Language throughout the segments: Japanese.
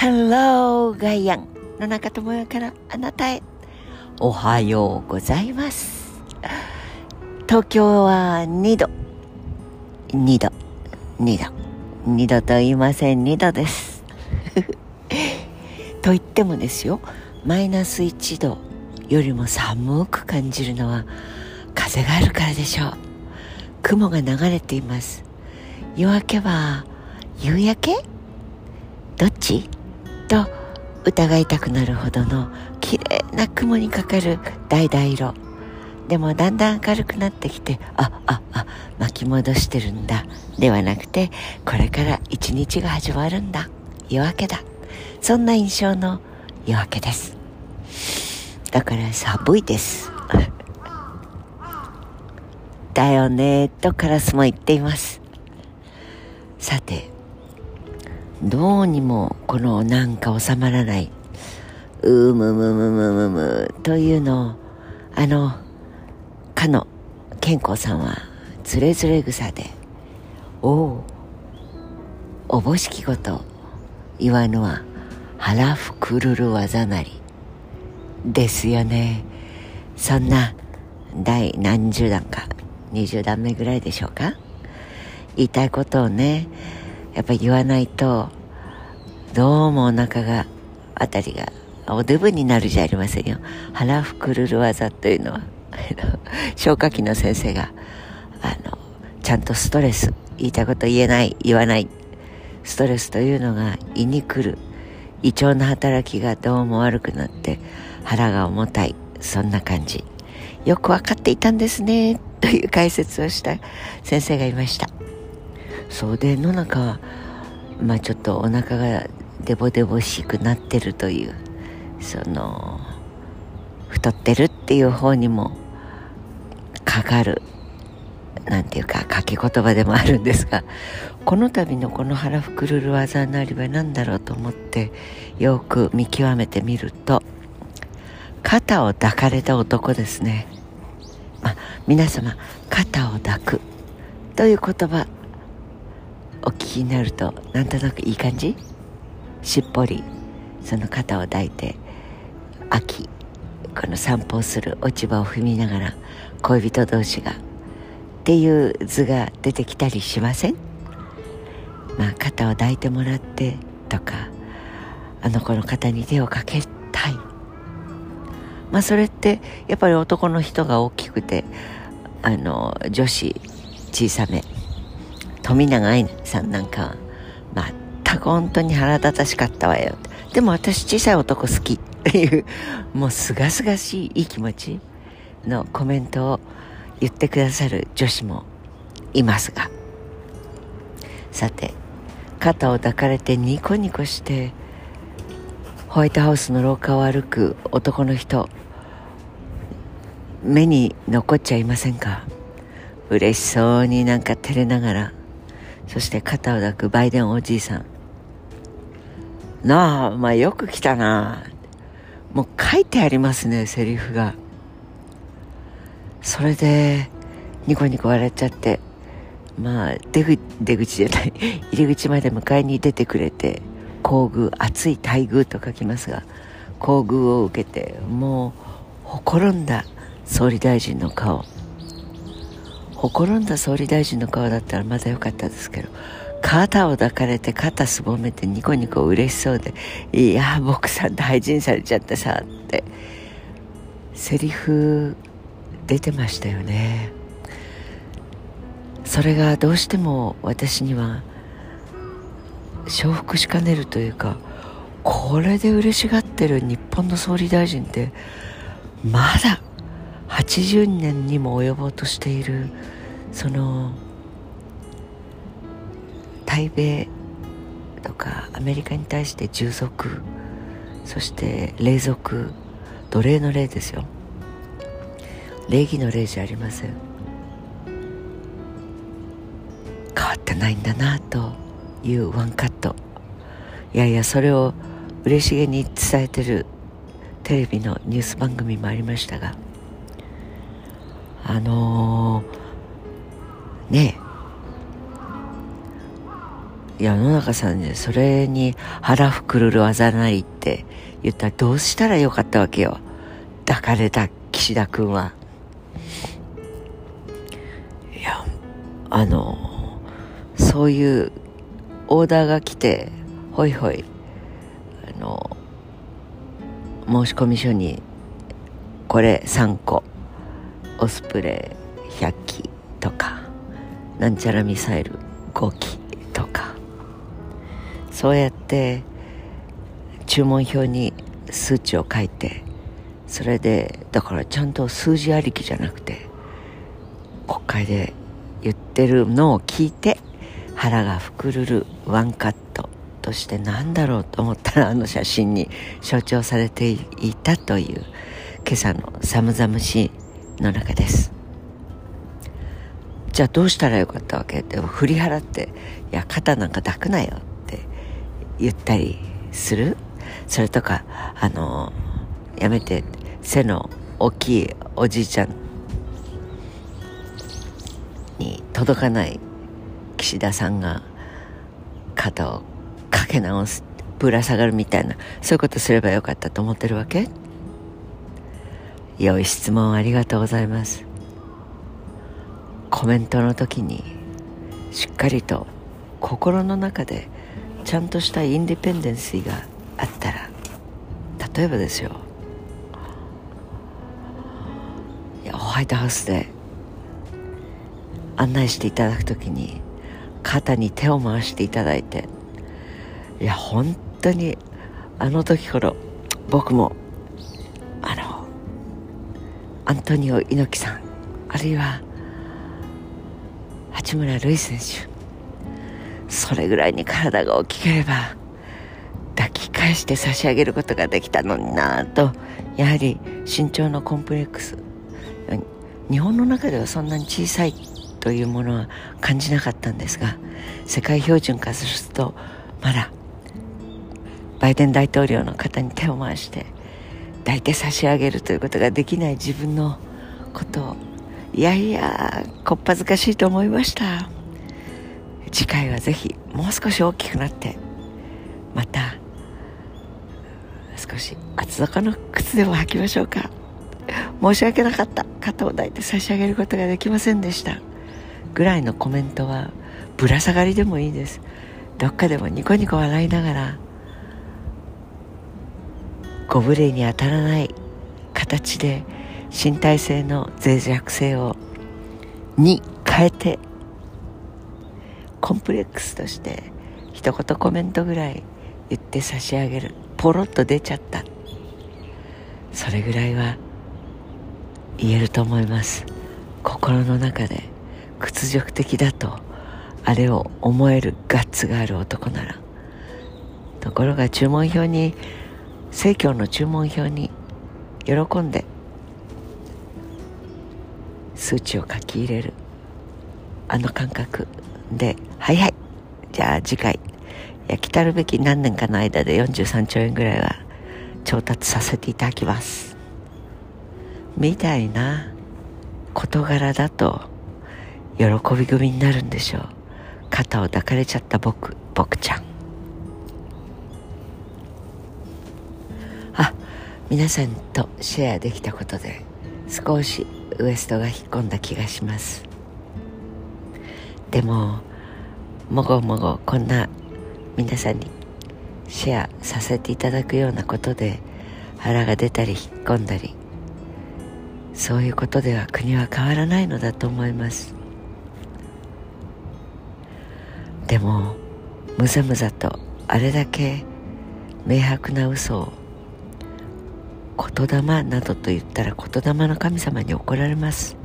Hello ガイアン野中智代からあなたへおはようございます東京は2度2度2度2度と言いません2度ですと言ってもですよマイナス1度よりも寒く感じるのは風があるからでしょう雲が流れています夜明けは夕焼けどっちと疑いたくなるほどの綺麗な雲にかかる橙色。でもだんだん明るくなってきてあああ巻き戻してるんだ。ではなくてこれから一日が始まるんだ。夜明けだ。そんな印象の夜明けです。だから寒いです。だよねとカラスも言っています。さてどうにもこのなんか収まらないうむむむむむむというのをあのかの健康さんはつれづれ草でおおおぼしきこと言わぬは腹ふくるる技なりですよね。そんな第何十段か20段目ぐらいでしょうか？言いたいことをねやっぱ言わないとどうもお腹があたりがおデブになるじゃありませんよ。腹ふくるる技というのは 消化器の先生があのちゃんとストレス言いたいこと言えない言わないストレスというのが胃に来る胃腸の働きがどうも悪くなって腹が重たいそんな感じ。よく分かっていたんですねという解説をした先生がいました。そうで野中はまあちょっとお腹がデボデボしくなってるというその太ってるっていう方にもかかるなんていうか掛け言葉でもあるんですがこの度のこの腹ふくるる技なりは何だろうと思ってよく見極めてみると肩を抱かれた男ですね、まあ、皆様肩を抱くという言葉お聞きになるとなんとなくいい感じ？しっぽりその肩を抱いて秋この散歩をする落ち葉を踏みながら恋人同士がっていう図が出てきたりしません？まあ肩を抱いてもらってとかあの子の肩に手をかけたい。まあそれってやっぱり男の人が大きくてあの女子小さめ。富永愛さんなんかは全く本当に腹立たしかったわよ。でも私小さい男好きっていうもうすがすがしいいい気持ちのコメントを言ってくださる女子もいますが。さて肩を抱かれてニコニコしてホワイトハウスの廊下を歩く男の人目に残っちゃいませんか？嬉しそうになんか照れながら。そして肩を抱くバイデンおじいさん。なあまあよく来たな。もう書いてありますねセリフが。それでニコニコ笑っちゃって。まあ出口出口じゃない。入り口まで迎えに出てくれて。厚遇熱い待遇と書きますが。厚遇を受けてもうほころんだ総理大臣の顔。ほころんだ総理大臣の顔だったらまだよかったですけど肩を抱かれて肩すぼめてニコニコ嬉しそうで「いや僕さん大事にされちゃってさ」って。セリフ出てましたよね。それがどうしても私には承服しかねるというかこれで嬉しがってる日本の総理大臣ってまだ80年にも及ぼうとしているその対米とかアメリカに対して従属そして霊属奴隷の霊ですよ。礼儀の霊じゃありません。変わってないんだなというワンカット。いやいやそれを嬉しげに伝えてるテレビのニュース番組もありましたがあのー、ね世の中さんでそれに腹ふくるるあざなりって言ったらどうしたらよかったわけよ。抱かれた岸田君は。いやあのそういうオーダーが来てほいほいあの申込書にこれ3個。オスプレイ100機とかなんちゃらミサイル5機とか。そうやって注文表に数値を書いてそれでだからちゃんと数字ありきじゃなくて国会で言ってるのを聞いて腹がふくるるワンカットとして何だろうと思ったらあの写真に象徴されていたという今朝の寒々しいの中です。じゃあどうしたらよかったわけ？って振り払って「いや肩なんか抱くなよ」って言ったりする？それとかあのやめて背の大きいおじいちゃんに届かない岸田さんが肩をかけ直すぶら下がるみたいなそういうことすればよかったと思ってるわけ？良い質問ありがとうございます。コメントの時にしっかりと心の中でちゃんとしたインディペンデンシーがあったら例えばですよ。いやホワイトハウスで案内していただく時に肩に手を回していただいていや本当にあの時頃僕もアントニオ猪木さんあるいは八村塁選手。それぐらいに体が大きければ抱き返して差し上げることができたのになとやはり身長のコンプレックス。日本の中ではそんなに小さいというものは感じなかったんですが世界標準化するとまだバイデン大統領の方に手を回して抱いて差し上げるということができない自分のことを。いやいやこっぱずかしいと思いました。次回はぜひもう少し大きくなってまた少し厚底の靴でも履きましょうか。申し訳なかった。肩を抱いて差し上げることができませんでした。ぐらいのコメントはぶら下がりでもいいです。どっかでもニコニコ笑いながらご無礼に当たらない形で身体性の脆弱性をに変えてコンプレックスとして一言コメントぐらい言って差し上げるポロッと出ちゃった。それぐらいは言えると思います。心の中で屈辱的だと。あれを思えるガッツがある男なら。ところが注文表に生協の注文表に喜んで数値を書き入れる。あの感覚ではいはい。じゃあ次回や来たるべき何年かの間で43兆円ぐらいは調達させていただきます。みたいな事柄だと喜び組になるんでしょう。肩を抱かれちゃった僕僕ちゃん。皆さんとシェアできたことで少しウエストが引っ込んだ気がします。でももごもごこんな皆さんにシェアさせていただくようなことで腹が出たり引っ込んだりそういうことでは国は変わらないのだと思います。でもむざむざとあれだけ明白な嘘を言霊などと言ったら言霊の神様に怒られます。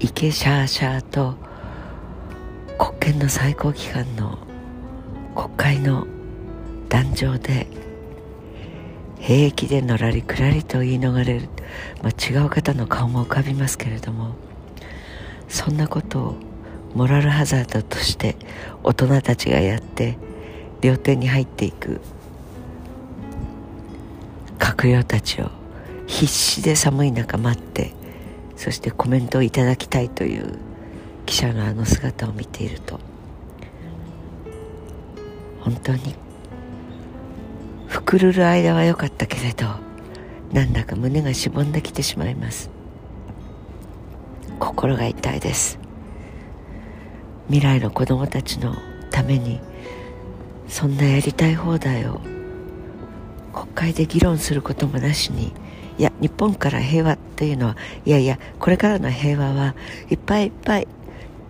イケシャーシャーと国権の最高機関の国会の壇上で平気でのらりくらりと言い逃れる、まあ、違う方の顔も浮かびますけれどもそんなことをモラルハザードとして大人たちがやって料亭に入っていく閣僚たちを必死で寒い中待ってそしてコメントをいただきたいという記者のあの姿を見ていると本当にふくるる間は良かったけれどなんだか胸がしぼんできてしまいます。心が痛いです。未来の子供たちのためにそんなやりたい放題を会で議論することもなしにいや日本から平和というのはいやいやこれからの平和はいっぱいいっぱい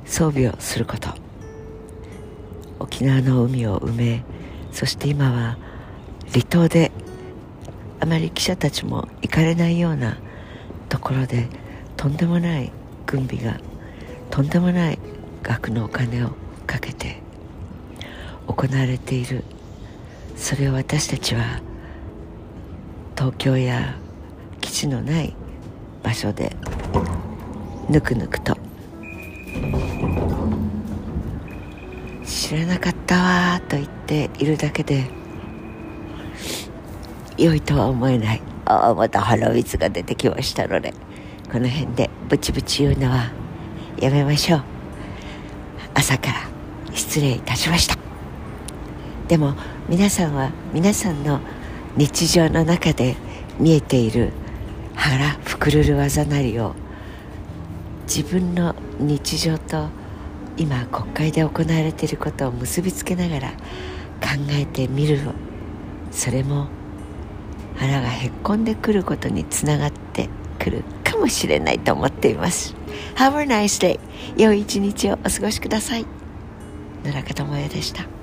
装備をすること。沖縄の海を埋めそして今は離島であまり記者たちも行かれないようなところでとんでもない軍備がとんでもない額のお金をかけて行われている。それを私たちは東京や基地のない場所でぬくぬくと。知らなかったわと言っているだけで良いとは思えないああまた鼻水が出てきましたのでこの辺でブチブチ言うのはやめましょう。朝から失礼いたしました。でも皆さんは皆さんの日常の中で見えている腹ふくるる技なりを自分の日常と今国会で行われていることを結びつけながら考えてみるそれも腹がへっこんでくることにつながってくるかもしれないと思っています Have a nice day 良い一日をお過ごしください野中智也でした